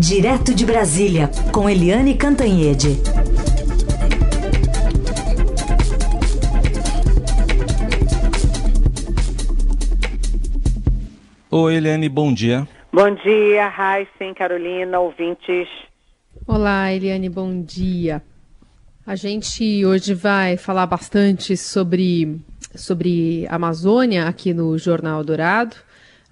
Direto de Brasília, com Eliane Cantanhede. Oi, Eliane, bom dia. Bom dia, Raíssen, Carolina, ouvintes. Olá, Eliane, bom dia. A gente hoje vai falar bastante sobre, sobre Amazônia aqui no Jornal Dourado.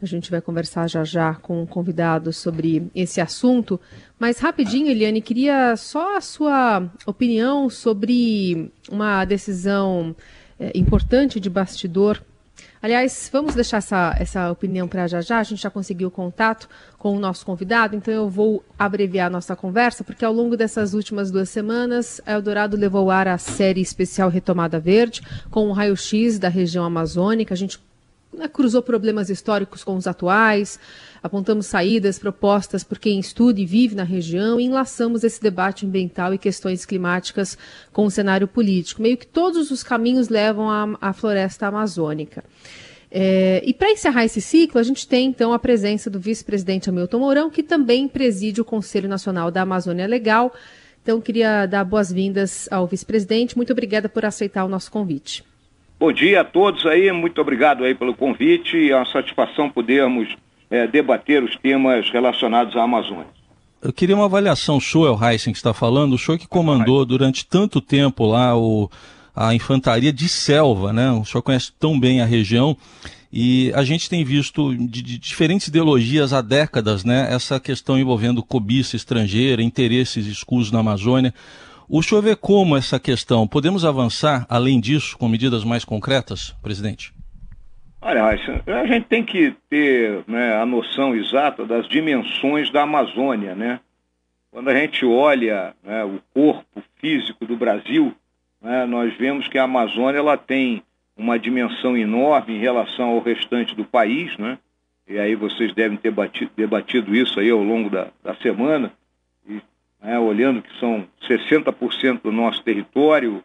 A gente vai conversar já já com um convidado sobre esse assunto. Mas rapidinho, Eliane, queria só a sua opinião sobre uma decisão é, importante de bastidor Aliás, vamos deixar essa, essa opinião para já já. A gente já conseguiu contato com o nosso convidado, então eu vou abreviar a nossa conversa, porque ao longo dessas últimas duas semanas, a Eldorado levou ao ar a série especial Retomada Verde, com um raio-x da região amazônica. A gente cruzou problemas históricos com os atuais, apontamos saídas propostas por quem estuda e vive na região e enlaçamos esse debate ambiental e questões climáticas com o cenário político. Meio que todos os caminhos levam à, à floresta amazônica. É, e para encerrar esse ciclo, a gente tem então a presença do vice-presidente Hamilton Mourão, que também preside o Conselho Nacional da Amazônia Legal. Então, queria dar boas-vindas ao vice-presidente. Muito obrigada por aceitar o nosso convite. Bom dia a todos aí, muito obrigado aí pelo convite. É uma satisfação podermos é, debater os temas relacionados à Amazônia. Eu queria uma avaliação sua, El Heisen, que está falando, o senhor que comandou durante tanto tempo lá o, a infantaria de selva, né? O senhor conhece tão bem a região e a gente tem visto de, de diferentes ideologias há décadas, né? Essa questão envolvendo cobiça estrangeira, interesses escusos na Amazônia. O senhor vê como essa questão? Podemos avançar além disso com medidas mais concretas, presidente? Olha, a gente tem que ter né, a noção exata das dimensões da Amazônia, né? Quando a gente olha né, o corpo físico do Brasil, né, nós vemos que a Amazônia ela tem uma dimensão enorme em relação ao restante do país, né? E aí vocês devem ter batido, debatido isso aí ao longo da, da semana né, olhando que são 60% do nosso território,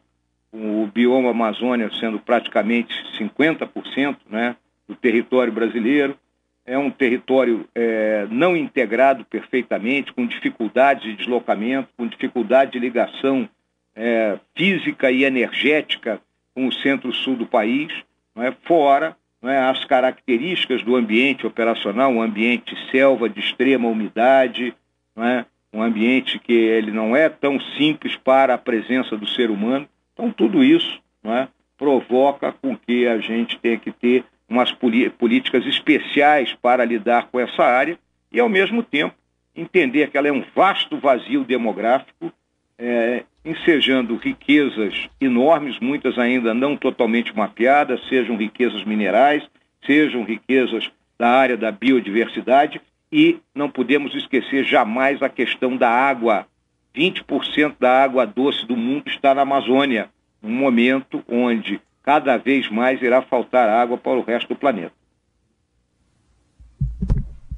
o bioma Amazônia sendo praticamente 50% né, do território brasileiro. É um território é, não integrado perfeitamente, com dificuldades de deslocamento, com dificuldade de ligação é, física e energética com o centro-sul do país, é? fora é, as características do ambiente operacional, um ambiente selva de extrema umidade, é? Um ambiente que ele não é tão simples para a presença do ser humano. Então, tudo isso é, provoca com que a gente tenha que ter umas políticas especiais para lidar com essa área e, ao mesmo tempo, entender que ela é um vasto vazio demográfico, é, ensejando riquezas enormes, muitas ainda não totalmente mapeadas, sejam riquezas minerais, sejam riquezas da área da biodiversidade, e não podemos esquecer jamais a questão da água. 20% da água doce do mundo está na Amazônia, um momento onde cada vez mais irá faltar água para o resto do planeta.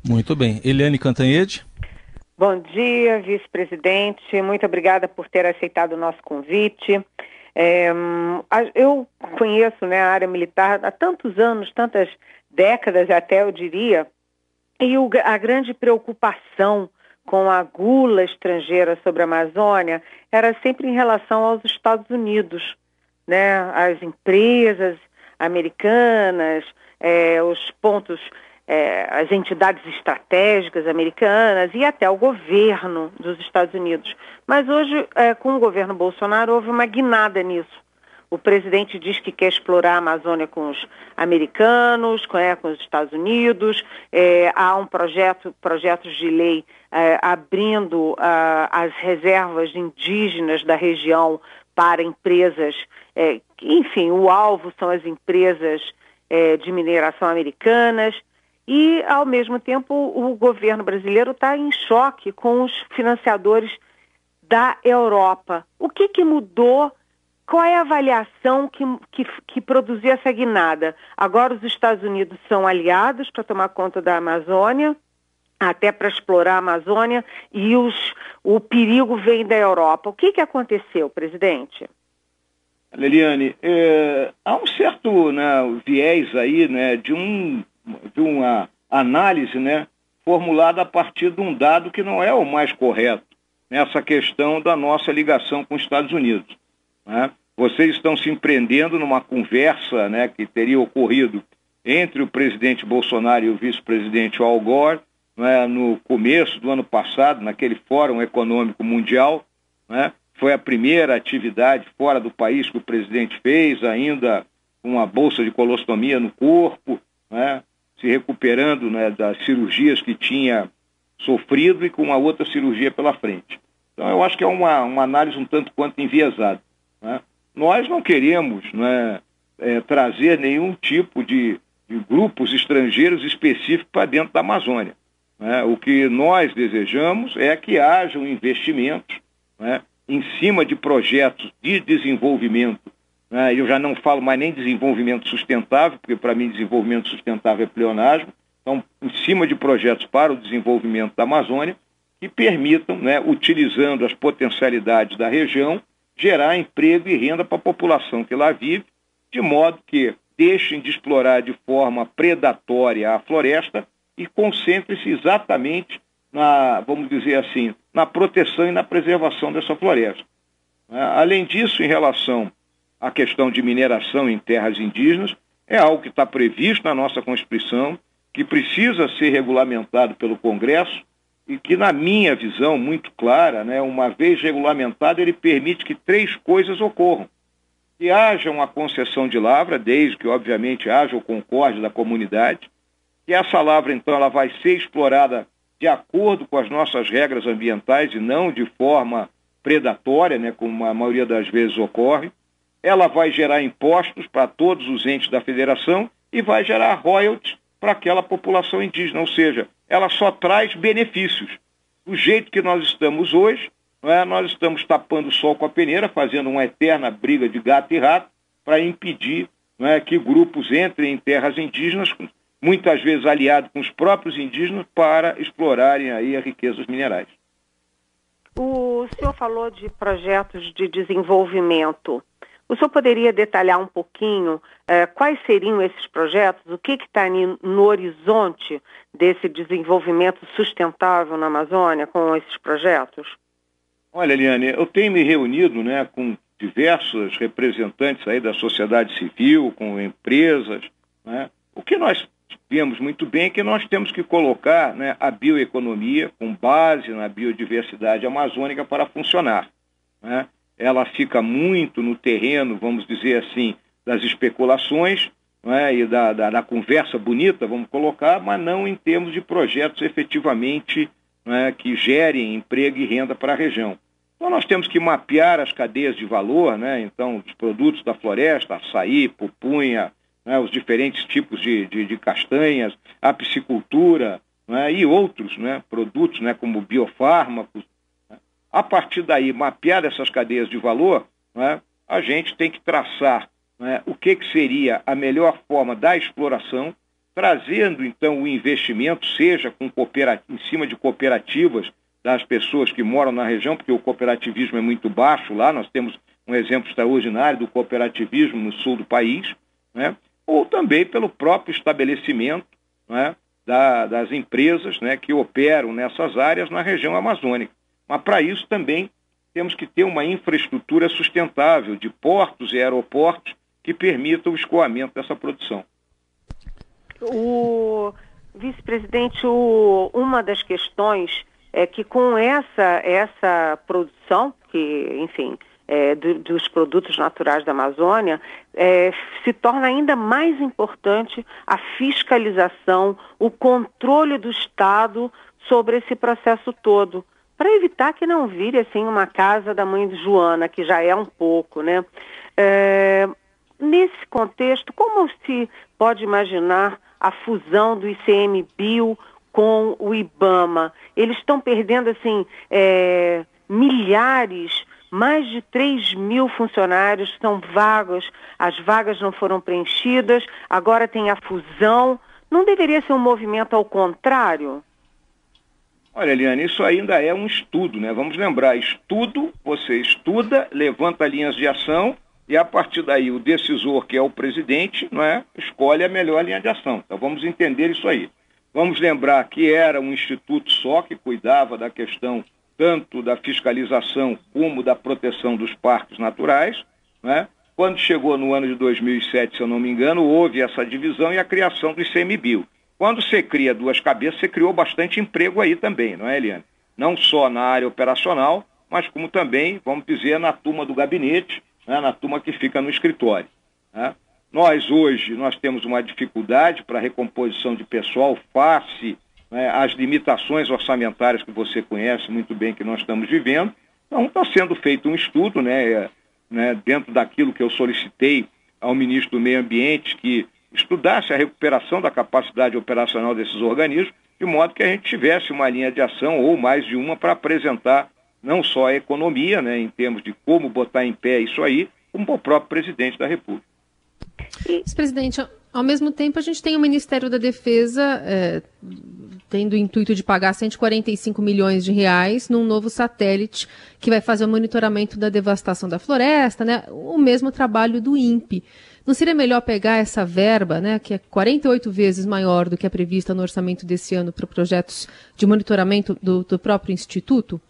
Muito bem. Eliane Cantanhede. Bom dia, vice-presidente. Muito obrigada por ter aceitado o nosso convite. É, eu conheço né, a área militar há tantos anos, tantas décadas até, eu diria, e o, a grande preocupação com a gula estrangeira sobre a Amazônia era sempre em relação aos Estados Unidos, né? As empresas americanas, é, os pontos, é, as entidades estratégicas americanas e até o governo dos Estados Unidos. Mas hoje, é, com o governo Bolsonaro, houve uma guinada nisso. O presidente diz que quer explorar a Amazônia com os americanos, com, é, com os Estados Unidos. É, há um projeto, projetos de lei é, abrindo uh, as reservas indígenas da região para empresas. É, enfim, o alvo são as empresas é, de mineração americanas. E, ao mesmo tempo, o governo brasileiro está em choque com os financiadores da Europa. O que, que mudou qual é a avaliação que, que, que produziu essa guinada? Agora os Estados Unidos são aliados para tomar conta da Amazônia, até para explorar a Amazônia, e os, o perigo vem da Europa. O que, que aconteceu, presidente? Leliane, é, há um certo né, viés aí né, de, um, de uma análise né, formulada a partir de um dado que não é o mais correto nessa questão da nossa ligação com os Estados Unidos. Né? Vocês estão se empreendendo numa conversa né, que teria ocorrido entre o presidente Bolsonaro e o vice-presidente Al Gore né, no começo do ano passado, naquele Fórum Econômico Mundial. Né? Foi a primeira atividade fora do país que o presidente fez, ainda com uma bolsa de colostomia no corpo, né? se recuperando né, das cirurgias que tinha sofrido e com uma outra cirurgia pela frente. Então, eu acho que é uma, uma análise um tanto quanto enviesada. Né? Nós não queremos né, é, trazer nenhum tipo de, de, grupos estrangeiros específicos para dentro da Amazônia. Né? O que nós desejamos é que hajam investimentos né, em cima de projetos de desenvolvimento. Né? Eu já não falo mais nem desenvolvimento sustentável, porque para mim desenvolvimento sustentável é pleonasmo. Então, em cima de projetos para o desenvolvimento da Amazônia, que permitam, né, utilizando as potencialidades da região, gerar emprego e renda para a população que lá vive, de modo que deixem de explorar de forma predatória a floresta e concentrem-se exatamente na, vamos dizer assim, na proteção e na preservação dessa floresta. Né? Além disso, em relação à questão de mineração em terras indígenas, é algo que está previsto na nossa Constituição, que precisa ser regulamentado pelo Congresso e que, na minha visão muito clara, né, uma vez regulamentado, ele permite que três coisas ocorram. Que haja uma concessão de lavra, desde que, obviamente, haja o concórdia da comunidade, que essa lavra, então, ela vai ser explorada de acordo com as nossas regras ambientais e não de forma predatória, né, como a maioria das vezes ocorre. Ela vai gerar impostos para todos os entes da federação e vai gerar royalties para aquela população indígena, ou seja, ela só traz benefícios. Do jeito que nós estamos hoje, é? nós estamos tapando o sol com a peneira, fazendo uma eterna briga de gato e rato para impedir é, que grupos entrem em terras indígenas, muitas vezes aliados com os próprios indígenas, para explorarem aí as riquezas minerais. O senhor falou de projetos de desenvolvimento. O senhor poderia detalhar um pouquinho eh, quais seriam esses projetos, o que está no horizonte desse desenvolvimento sustentável na Amazônia com esses projetos? Olha, Eliane, eu tenho me reunido né, com diversos representantes aí da sociedade civil, com empresas. Né? O que nós vemos muito bem é que nós temos que colocar né, a bioeconomia com base na biodiversidade amazônica para funcionar. Né? Ela fica muito no terreno, vamos dizer assim, das especulações é? e da, da, da, conversa bonita, vamos colocar, mas não em termos de projetos efetivamente é? que gerem emprego e renda para a região. Então nós temos que mapear as cadeias de valor, né? então os produtos da floresta, açaí, pupunha, né? os diferentes tipos de, de, de castanhas, a piscicultura né? e outros né? produtos né? como biofármacos, a partir daí, mapear essas cadeias de valor, né, a gente tem que traçar né, o que, que seria a melhor forma da exploração, trazendo então o investimento, seja com em cima de cooperativas das pessoas que moram na região, porque o cooperativismo é muito baixo lá, nós temos um exemplo extraordinário do cooperativismo no sul do país, né, ou também pelo próprio estabelecimento né, da, das empresas né, que operam nessas áreas na região amazônica. Mas para isso também temos que ter uma infraestrutura sustentável de portos e aeroportos que permitam o escoamento dessa produção. O vice-presidente, uma das questões é que com essa, essa produção, que, enfim, é, do, dos produtos naturais da Amazônia, é, se torna ainda mais importante a fiscalização, o controle do Estado sobre esse processo todo para evitar que não vire assim uma casa da mãe de Joana, que já é um pouco, né? É, nesse contexto, como se pode imaginar a fusão do ICMBio com o IBAMA? Eles estão perdendo assim é, milhares, mais de 3 mil funcionários são vagos, as vagas não foram preenchidas, agora tem a fusão. Não deveria ser um movimento ao contrário? Olha, Eliane, isso ainda é um estudo, né? Vamos lembrar, estudo, você estuda, levanta linhas de ação e a partir daí o decisor, que é o presidente, não é, escolhe a melhor linha de ação. Então vamos entender isso aí. Vamos lembrar que era um instituto só que cuidava da questão tanto da fiscalização como da proteção dos parques naturais. Né? Quando chegou no ano de 2007, se eu não me engano, houve essa divisão e a criação do ICMBio. Quando você cria duas cabeças, você criou bastante emprego aí também, não é, Eliane? Não só na área operacional, mas como também, vamos dizer, na turma do gabinete, né? na turma que fica no escritório. Né? Nós hoje nós temos uma dificuldade para recomposição de pessoal face né, às limitações orçamentárias que você conhece muito bem que nós estamos vivendo. Então está sendo feito um estudo, né, né, dentro daquilo que eu solicitei ao ministro do Meio Ambiente que estudasse a recuperação da capacidade operacional desses organismos, de modo que a gente tivesse uma linha de ação ou mais de uma para apresentar não só a economia, né, em termos de como botar em pé isso aí, como o próprio presidente da República. Presidente, ao mesmo tempo a gente tem o Ministério da Defesa é, tendo o intuito de pagar 145 milhões de reais num novo satélite que vai fazer o monitoramento da devastação da floresta, né? O mesmo trabalho do INPE. Não seria melhor pegar essa verba, né, que é 48 vezes maior do que a prevista no orçamento desse ano para projetos de monitoramento do, do próprio Instituto?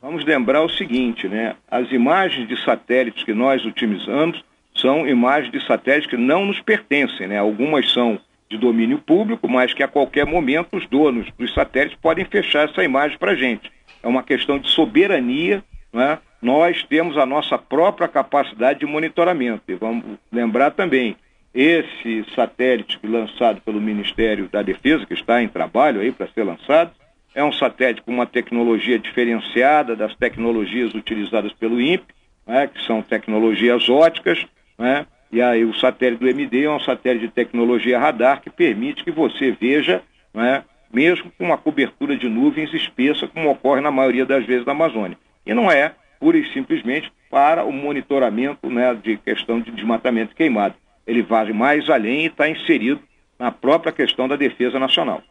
Vamos lembrar o seguinte, né? As imagens de satélites que nós utilizamos são imagens de satélites que não nos pertencem, né? Algumas são de domínio público, mas que a qualquer momento os donos dos satélites podem fechar essa imagem para a gente. É uma questão de soberania, né? Nós temos a nossa própria capacidade de monitoramento. E vamos lembrar também, esse satélite lançado pelo Ministério da Defesa, que está em trabalho aí para ser lançado, é um satélite com uma tecnologia diferenciada das tecnologias utilizadas pelo INPE, né, que são tecnologias óticas, né, e aí o satélite do MD é um satélite de tecnologia radar que permite que você veja, né, mesmo com uma cobertura de nuvens espessa, como ocorre na maioria das vezes na Amazônia. E não é pura e simplesmente para o monitoramento né, de questão de desmatamento queimado. Ele vai mais além e está inserido na própria questão da defesa nacional.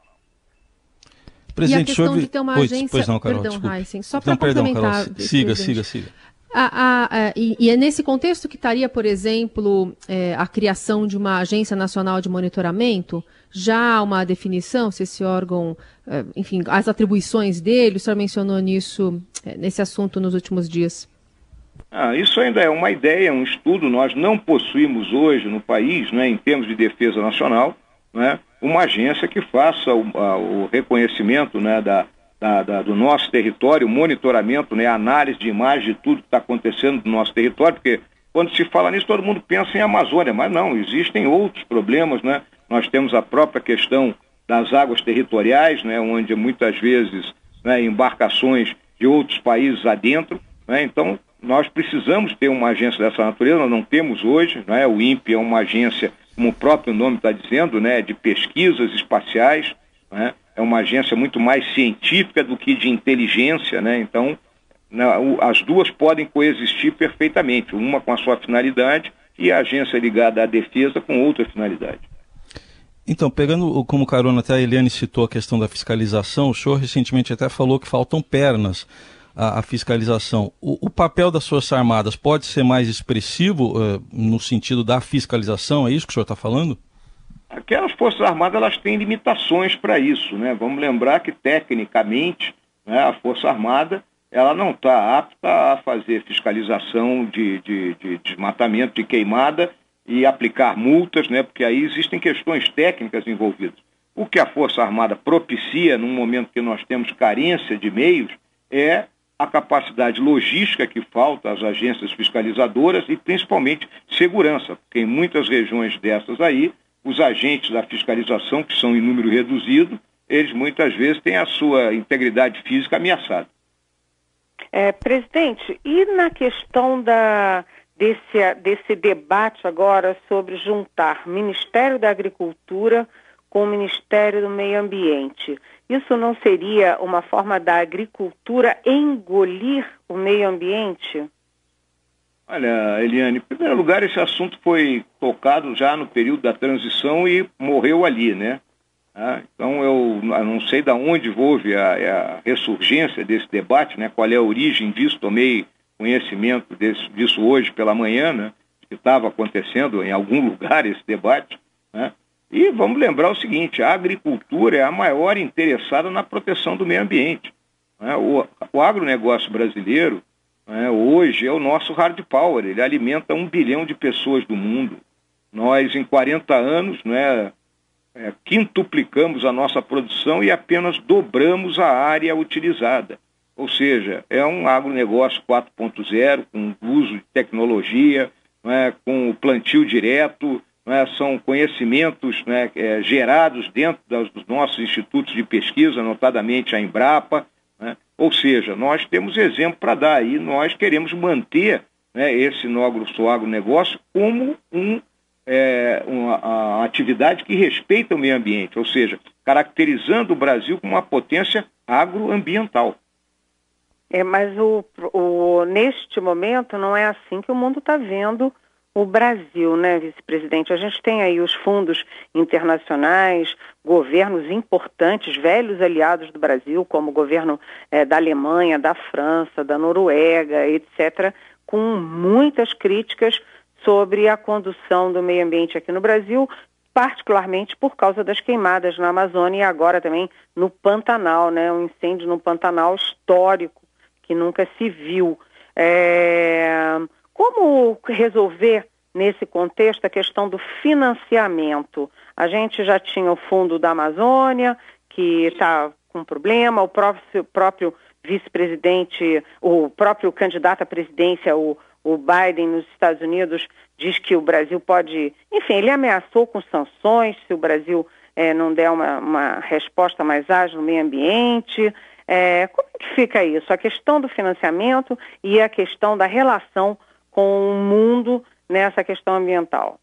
Presidente, e a questão sobre... de ter uma pois, agência... Pois não, Carol, perdão, Heisen, só para complementar... Carol, siga, siga, siga. E, e, é nesse contexto que estaria, por exemplo, é, a criação de uma agência nacional de monitoramento? Já há uma definição, se esse órgão, é, enfim, as atribuições dele, o senhor mencionou nisso é, nesse assunto nos últimos dias? Ah, isso ainda é uma ideia, um estudo. Nós não possuímos hoje no país, né, em termos de defesa nacional, né, uma agência que faça o, a, o reconhecimento né, da, da, da, do nosso território, monitoramento, né, análise de imagem de tudo que está acontecendo no nosso território, porque quando se fala nisso todo mundo pensa em Amazônia, mas não, existem outros problemas, né? Nós temos a própria questão das águas territoriais, né, onde muitas vezes né, embarcações de outros países adentro. Né? Então, nós precisamos ter uma agência dessa natureza, nós não temos hoje. Né? O INPE é uma agência, como o próprio nome está dizendo, né, de pesquisas espaciais. Né? É uma agência muito mais científica do que de inteligência. Né? Então, né, as duas podem coexistir perfeitamente, uma com a sua finalidade e a agência ligada à defesa com outra finalidade. Então, pegando como carona, até a Eliane citou a questão da fiscalização, o senhor recentemente até falou que faltam pernas à, à fiscalização. O, o, papel das Forças Armadas pode ser mais expressivo uh, no sentido da fiscalização? É isso que o senhor está falando? Aquelas Forças Armadas elas têm limitações para isso. Né? Vamos lembrar que, tecnicamente, né, a Força Armada ela não está apta a fazer fiscalização de, de, de desmatamento, de queimada e aplicar multas, né, porque aí existem questões técnicas envolvidas. O que a Força Armada propicia, num momento que nós temos carência de meios, é a capacidade logística que falta às agências fiscalizadoras e principalmente segurança, porque em muitas regiões dessas aí, os agentes da fiscalização, que são em número reduzido, eles muitas vezes têm a sua integridade física ameaçada. É, presidente, e na questão da desse, desse debate agora sobre juntar Ministério da Agricultura com o Ministério do Meio Ambiente. Isso não seria uma forma da agricultura engolir o meio ambiente? Olha, Eliane, em primeiro lugar, esse assunto foi tocado já no período da transição e morreu ali, né? Ah, então eu não sei de onde houve a, a, ressurgência desse debate, né? Qual é a origem disso? Tomei conhecimento desse, disso hoje pela manhã, né, que estava acontecendo em algum lugar esse debate, né, E vamos lembrar o seguinte: a agricultura é a maior interessada na proteção do meio ambiente. Né? O, o agronegócio brasileiro né, hoje é o nosso hard power, ele alimenta um bilhão de pessoas do mundo. Nós, em 40 anos, né, é, quintuplicamos a nossa produção e apenas dobramos a área utilizada. Ou seja, é um agronegócio 4.0, com uso de tecnologia, né, com o plantio direto, né, são conhecimentos né, é, gerados dentro dos nossos institutos de pesquisa, notadamente a Embrapa. Ou seja, nós temos exemplo para dar e nós queremos manter né, esse agronegócio como um, é, uma atividade que respeita o meio ambiente, ou seja, caracterizando o Brasil como uma potência agroambiental. É, mas o, o, neste momento não é assim que o mundo está vendo o Brasil, né, vice-presidente? A gente tem aí os fundos internacionais, governos importantes, velhos aliados do Brasil, como o governo é, da Alemanha, da França, da Noruega, etc., com muitas críticas sobre a condução do meio ambiente aqui no Brasil, particularmente por causa das queimadas na Amazônia e agora também no Pantanal, né? Um incêndio no Pantanal histórico que nunca se viu. É... Como resolver nesse contexto a questão do financiamento? A gente já tinha o fundo da Amazônia, que está com problema, o próprio, vice-presidente, o próprio candidato à presidência, o, o Biden nos Estados Unidos, diz que o Brasil pode. Enfim, ele ameaçou com sanções se o Brasil é, não der uma, uma resposta mais ágil no meio ambiente. É, como é que fica isso? A questão do financiamento e a questão da relação com o mundo nessa questão ambiental.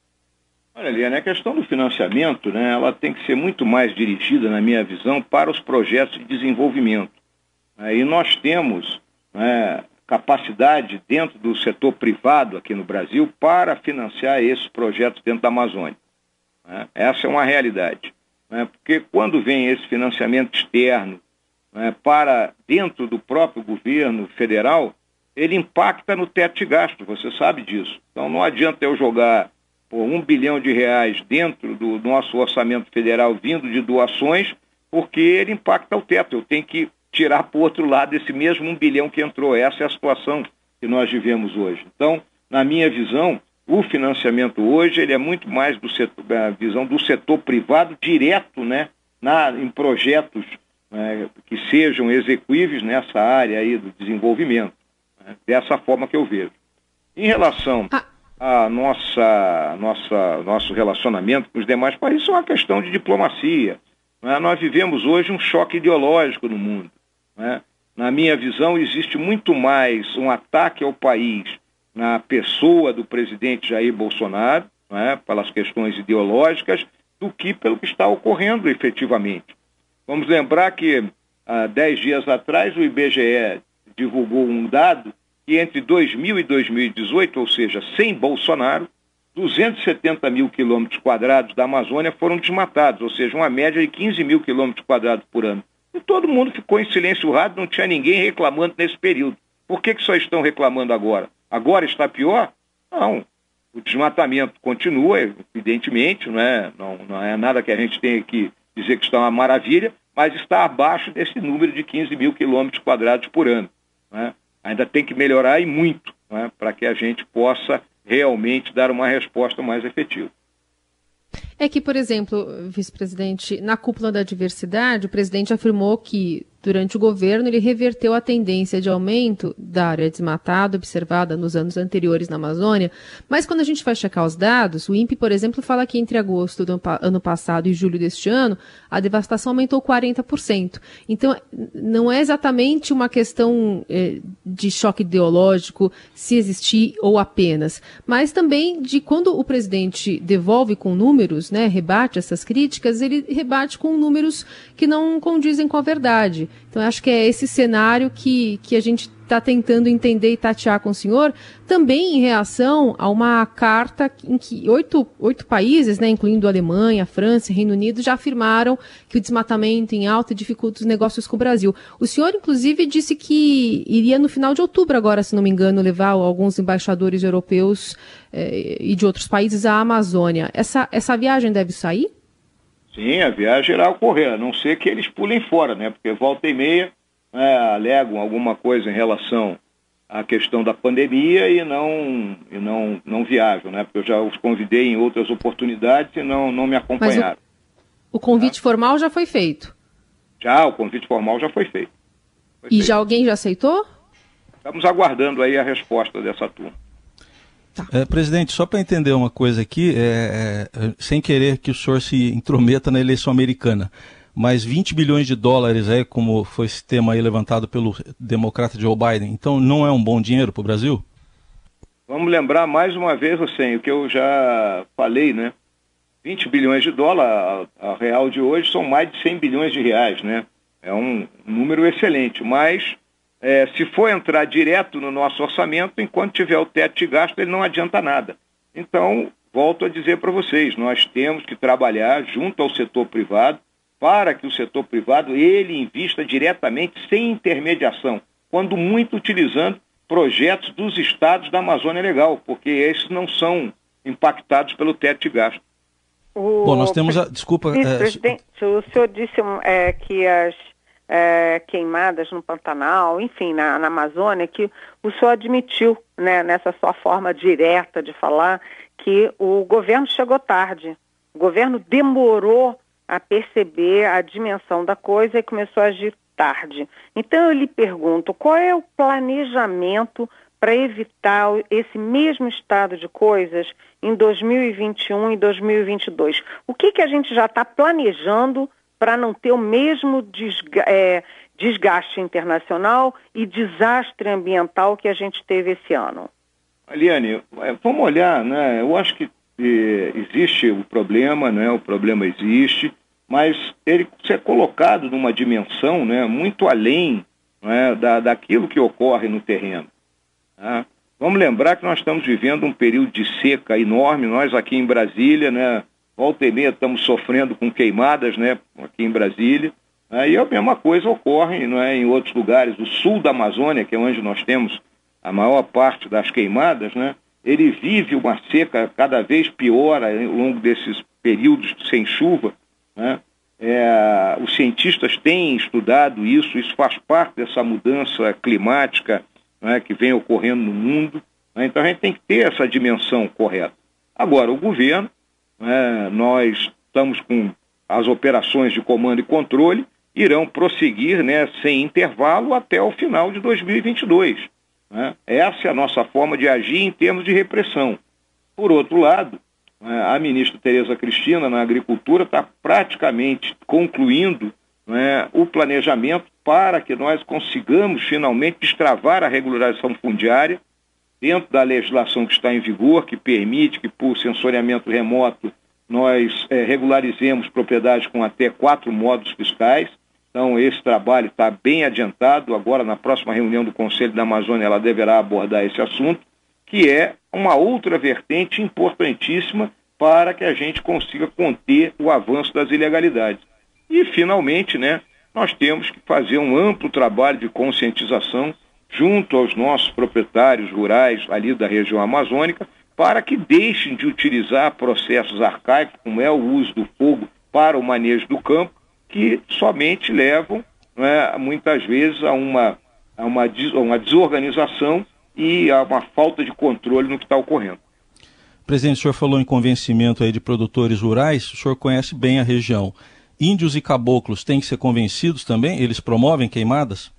Olha, Liane, a questão do financiamento, né, ela tem que ser muito mais dirigida, na minha visão, para os projetos de desenvolvimento. E nós temos né, capacidade dentro do setor privado aqui no Brasil para financiar esses projetos dentro da Amazônia. Né? Essa é uma realidade. Né? Porque quando vem esse financiamento externo né, para dentro do próprio governo federal, ele impacta no teto de gasto, você sabe disso. Então não adianta eu jogar por um bilhão de reais dentro do nosso orçamento federal vindo de doações, porque ele impacta o teto. Eu tenho que tirar para o outro lado esse mesmo um bilhão que entrou. Essa é a situação que nós vivemos hoje. Então, na minha visão, o financiamento hoje ele é muito mais do setor, a visão do setor privado direto, né, na, em projetos né, que sejam execuíveis nessa área aí do desenvolvimento. Dessa forma que eu vejo. Em relação ah. a nossa, nossa, nosso relacionamento com os demais países, é uma questão de diplomacia. Né? Nós vivemos hoje um choque ideológico no mundo. Né? Na minha visão, existe muito mais um ataque ao país na pessoa do presidente Jair Bolsonaro, né, pelas questões ideológicas, do que pelo que está ocorrendo efetivamente. Vamos lembrar que há dez dias atrás o IBGE divulgou um dado que entre 2000 e 2018, ou seja, sem Bolsonaro, 270 mil quilômetros quadrados da Amazônia foram desmatados, ou seja, uma média de 15 mil quilômetros quadrados por ano. E todo mundo ficou em silêncio rádio, não tinha ninguém reclamando nesse período. Por que, que só estão reclamando agora? Agora está pior? Não. O desmatamento continua, evidentemente, não é, não, não é nada que a gente tenha que dizer que está uma maravilha, mas está abaixo desse número de 15 mil quilômetros quadrados por ano. Né? Ainda tem que melhorar e muito né? para que a gente possa realmente dar uma resposta mais efetiva. É que, por exemplo, vice-presidente, na cúpula da diversidade, o presidente afirmou que Durante o governo, ele reverteu a tendência de aumento da área desmatada observada nos anos anteriores na Amazônia, mas quando a gente vai checar os dados, o INPE, por exemplo, fala que entre agosto do ano passado e julho deste ano, a devastação aumentou 40%. Então, não é exatamente uma questão eh, de choque ideológico, se existir ou apenas, mas também de quando o presidente devolve com números, né, rebate essas críticas, ele rebate com números que não condizem com a verdade. Então, acho que é esse cenário que, que a gente está tentando entender e tatear com o senhor, também em reação a uma carta em que oito, oito países, né, incluindo Alemanha, França e Reino Unido, já afirmaram que o desmatamento em alta dificulta os negócios com o Brasil. O senhor, inclusive, disse que iria no final de outubro, agora, se não me engano, levar alguns embaixadores europeus eh, e de outros países à Amazônia. Essa, essa viagem deve sair? Sim, a viagem irá ocorrer, a não ser que eles pulem fora, né? Porque volta e meia né, alegam alguma coisa em relação à questão da pandemia e não, e não, não viajam, né? Porque eu já os convidei em outras oportunidades e não, não me acompanharam. O, o, convite tá? formal já foi feito? Já, o convite formal já foi feito. Foi e feito. já alguém já aceitou? Estamos aguardando aí a resposta dessa turma. Tá. É, presidente, só para entender uma coisa aqui, é, é, sem querer que o senhor se intrometa na eleição americana, mas 20 bilhões de dólares, aí, como foi esse tema aí levantado pelo democrata Joe Biden, então não é um bom dinheiro para o Brasil? Vamos lembrar mais uma vez, Hussein, o que eu já falei, né? 20 bilhões de dólares, a, a real de hoje, são mais de 100 bilhões de reais, né? É um número excelente, mas é, se for entrar direto no nosso orçamento, enquanto tiver o teto de gasto, ele não adianta nada. Então, volto a dizer para vocês, nós temos que trabalhar junto ao setor privado para que o setor privado ele invista diretamente sem intermediação, quando muito utilizando projetos dos estados da Amazônia Legal, porque esses não são impactados pelo teto de gasto. O... Bom, nós temos a. Desculpa. É... Presidente, o senhor disse é, que as é, queimadas no Pantanal, enfim, na, na, Amazônia, que o senhor admitiu, né, nessa sua forma direta de falar, que o governo chegou tarde. O governo demorou a perceber a dimensão da coisa e começou a agir tarde. Então eu lhe pergunto, qual é o planejamento para evitar esse mesmo estado de coisas em 2021 e 2022? O que, que a gente já está planejando para não ter o mesmo desga é, desgaste internacional e desastre ambiental que a gente teve esse ano? Aliane, é, vamos olhar, né? Eu acho que eh, existe o problema, né? O problema existe, mas ele ser colocado numa dimensão, né? Muito além né, da, daquilo que ocorre no terreno. Né? Vamos lembrar que nós estamos vivendo um período de seca enorme. Nós aqui em Brasília, né? Volta e meia estamos sofrendo com queimadas, né, aqui em Brasília. Né, e a mesma coisa ocorre é, em outros lugares. O sul da Amazônia, que é onde nós temos a maior parte das queimadas, né, ele vive uma seca cada vez pior ao longo desses períodos sem chuva. Né. É, os cientistas têm estudado isso, isso faz parte dessa mudança climática né, que vem ocorrendo no mundo. Né, então a gente tem que ter essa dimensão correta. Agora, o governo né, nós estamos com as operações de comando e controle, irão prosseguir né, sem intervalo até o final de 2022. Né? Essa é a nossa forma de agir em termos de repressão. Por outro lado, né, a ministra Tereza Cristina, na Agricultura, está praticamente concluindo né, o planejamento para que nós consigamos finalmente destravar a regularização fundiária dentro da legislação que está em vigor, que permite que, por sensoriamento remoto, nós é, regularizemos propriedades com até quatro modos fiscais. Então, esse trabalho está bem adiantado. Agora, na próxima reunião do Conselho da Amazônia, ela deverá abordar esse assunto, que é uma outra vertente importantíssima para que a gente consiga conter o avanço das ilegalidades. E, finalmente, né, nós temos que fazer um amplo trabalho de conscientização junto aos nossos proprietários rurais ali da região amazônica, para que deixem de utilizar processos arcaicos, como é o uso do fogo para o manejo do campo, que somente levam, né, muitas vezes, a uma, a uma, uma desorganização e a uma falta de controle no que está ocorrendo. Presidente, o senhor falou em convencimento aí de produtores rurais, o senhor conhece bem a região. Índios e caboclos têm que ser convencidos também? Eles promovem queimadas?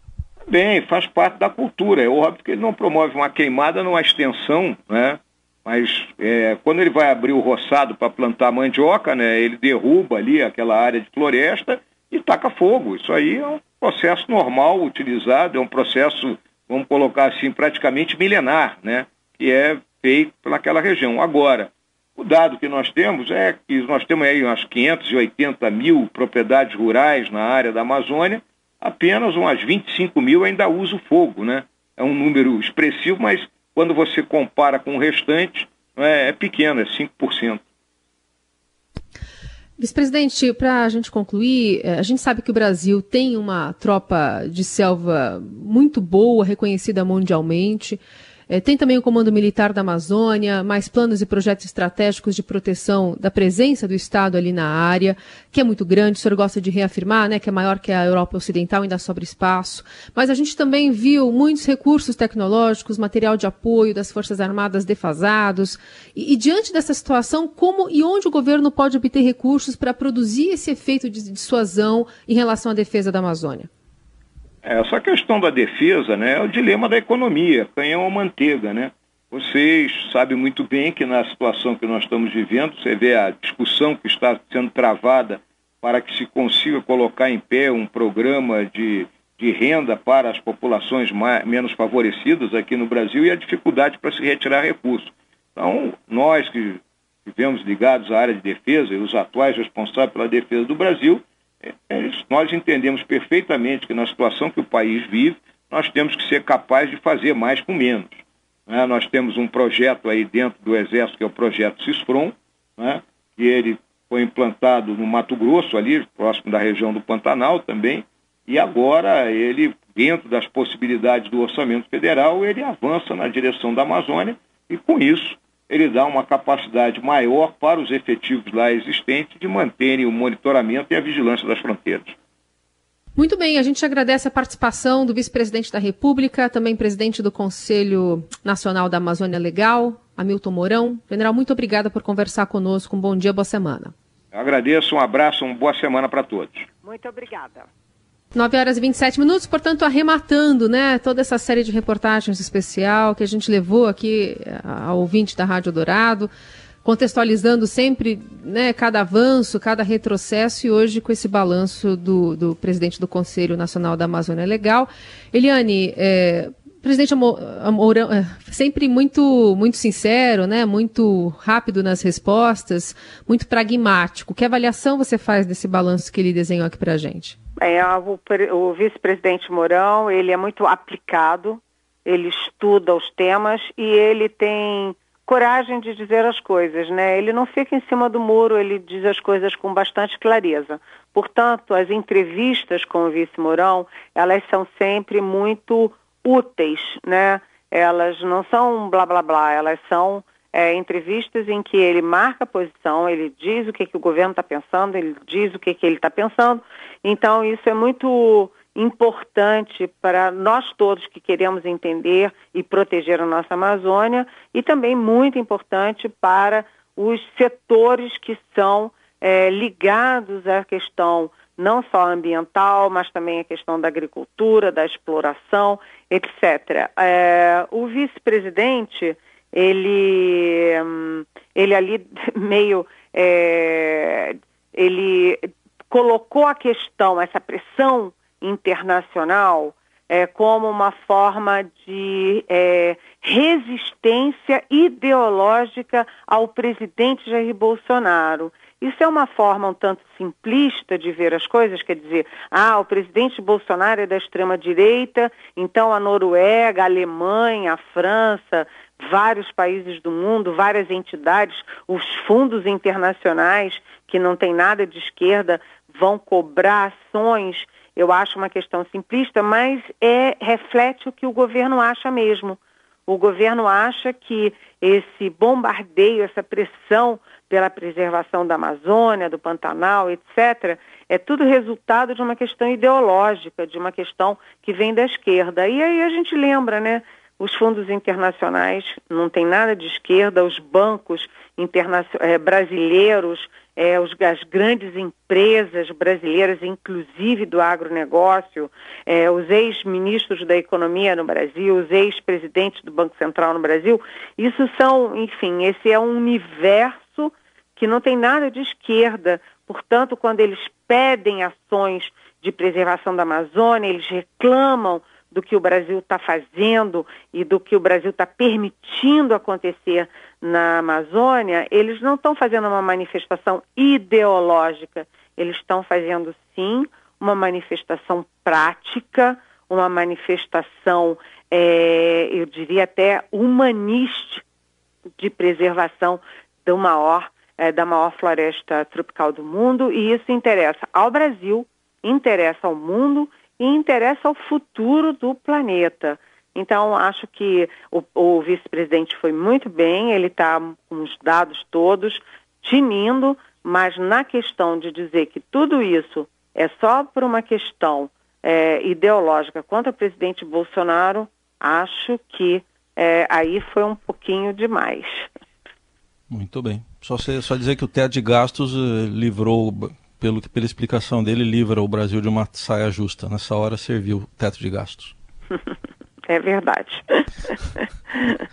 Bem, faz parte da cultura. É óbvio que ele não promove uma queimada numa extensão, né? Mas é, quando ele vai abrir o roçado para plantar mandioca, né, ele derruba ali aquela área de floresta e taca fogo. Isso aí é um processo normal utilizado, é um processo, vamos colocar assim, praticamente milenar, né, que é feito naquela região. Agora, o dado que nós temos é que nós temos aí umas 580 mil propriedades rurais na área da Amazônia, apenas umas 25 mil ainda usam fogo, né? É um número expressivo, mas quando você compara com o restante, é, é pequeno, é 5%. Vice-presidente, para a gente concluir, é, a gente sabe que o Brasil tem uma tropa de selva muito boa, reconhecida mundialmente. É, tem também o Comando Militar da Amazônia, mais planos e projetos estratégicos de proteção da presença do Estado ali na área, que é muito grande. O senhor gosta de reafirmar, né, que é maior que a Europa Ocidental, ainda sobra espaço. Mas a gente também viu muitos recursos tecnológicos, material de apoio das Forças Armadas defasados. E, e diante dessa situação, como e onde o governo pode obter recursos para produzir esse efeito de dissuasão em relação à defesa da Amazônia? Essa questão da defesa né, é o dilema da economia, canhão ou manteiga. Né? Vocês sabem muito bem que na situação que nós estamos vivendo, você vê a discussão que está sendo travada para que se consiga colocar em pé um programa de, de renda para as populações mais, menos favorecidas aqui no Brasil e a dificuldade para se retirar recursos. Então, nós que vivemos ligados à área de defesa e os atuais responsáveis pela defesa do Brasil, é, é nós entendemos perfeitamente que na situação que o país vive, nós temos que ser capazes de fazer mais com menos. Né? Nós temos um projeto aí dentro do Exército, que é o projeto CISFRON, né? que ele foi implantado no Mato Grosso, ali, próximo da região do Pantanal também, e agora ele, dentro das possibilidades do orçamento federal, ele avança na direção da Amazônia e, com isso, ele dá uma capacidade maior para os efetivos lá existentes de manterem o monitoramento e a vigilância das fronteiras. Muito bem, a gente agradece a participação do vice-presidente da República, também presidente do Conselho Nacional da Amazônia Legal, Hamilton Mourão. General, muito obrigada por conversar conosco. Um bom dia, boa semana. Eu agradeço, um abraço, uma boa semana para todos. Muito obrigada. 9 horas e 27 minutos, portanto, arrematando né, toda essa série de reportagens especial que a gente levou aqui ao ouvinte da Rádio Dourado, contextualizando sempre né, cada avanço, cada retrocesso, e hoje com esse balanço do, do presidente do Conselho Nacional da Amazônia Legal. Eliane, é, presidente Mourão, é, sempre muito, muito sincero, né, muito rápido nas respostas, muito pragmático. Que avaliação você faz desse balanço que ele desenhou aqui para a gente? É, o, o vice-presidente Mourão, ele é muito aplicado, ele estuda os temas e ele tem coragem de dizer as coisas, né? Ele não fica em cima do muro, ele diz as coisas com bastante clareza. Portanto, as entrevistas com o vice Mourão, elas são sempre muito úteis, né? Elas não são blá blá blá, elas são é, entrevistas em que ele marca a posição, ele diz o que, que o governo está pensando, ele diz o que, que ele está pensando. Então, isso é muito importante para nós todos que queremos entender e proteger a nossa Amazônia e também muito importante para os setores que são é, ligados à questão não só ambiental, mas também a questão da agricultura, da exploração, etc. É, o vice-presidente ele, ele ali meio, é, ele colocou a questão, essa pressão internacional, é, como uma forma de é, resistência ideológica ao presidente Jair Bolsonaro. Isso é uma forma um tanto simplista de ver as coisas, quer dizer, ah, o presidente Bolsonaro é da extrema-direita, então a Noruega, a Alemanha, a França, vários países do mundo, várias entidades, os fundos internacionais que não tem nada de esquerda vão cobrar ações. Eu acho uma questão simplista, mas é reflete o que o governo acha mesmo. O governo acha que esse bombardeio, essa pressão pela preservação da Amazônia, do Pantanal, etc., é tudo resultado de uma questão ideológica, de uma questão que vem da esquerda. E aí a gente lembra, né? Os fundos internacionais não tem nada de esquerda, os bancos é, brasileiros, é, os, as grandes empresas brasileiras, inclusive do agronegócio, é, os ex-ministros da economia no Brasil, os ex-presidentes do Banco Central no Brasil, isso são, enfim, esse é um universo que não tem nada de esquerda. Portanto, quando eles pedem ações de preservação da Amazônia, eles reclamam do que o Brasil está fazendo e do que o Brasil está permitindo acontecer na Amazônia, eles não estão fazendo uma manifestação ideológica, eles estão fazendo sim uma manifestação prática, uma manifestação, é, eu diria até humanística, de preservação do maior, é, da maior floresta tropical do mundo, e isso interessa ao Brasil, interessa ao mundo e interessa ao futuro do planeta. Então, acho que o, o vice-presidente foi muito bem, ele está com os dados todos, tinindo, mas na questão de dizer que tudo isso é só por uma questão é, ideológica contra o presidente Bolsonaro, acho que é, aí foi um pouquinho demais. Muito bem. Só, só dizer que o teto de gastos eh, livrou, pelo, pela explicação dele, livra o Brasil de uma saia justa. Nessa hora serviu o teto de gastos. é verdade.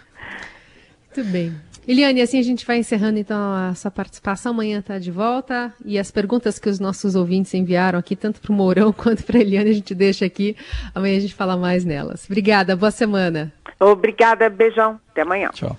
Muito bem. Eliane, assim a gente vai encerrando então a sua participação. Amanhã está de volta. E as perguntas que os nossos ouvintes enviaram aqui, tanto para o Mourão quanto para a Eliane, a gente deixa aqui. Amanhã a gente fala mais nelas. Obrigada, boa semana. Obrigada, beijão. Até amanhã. Tchau.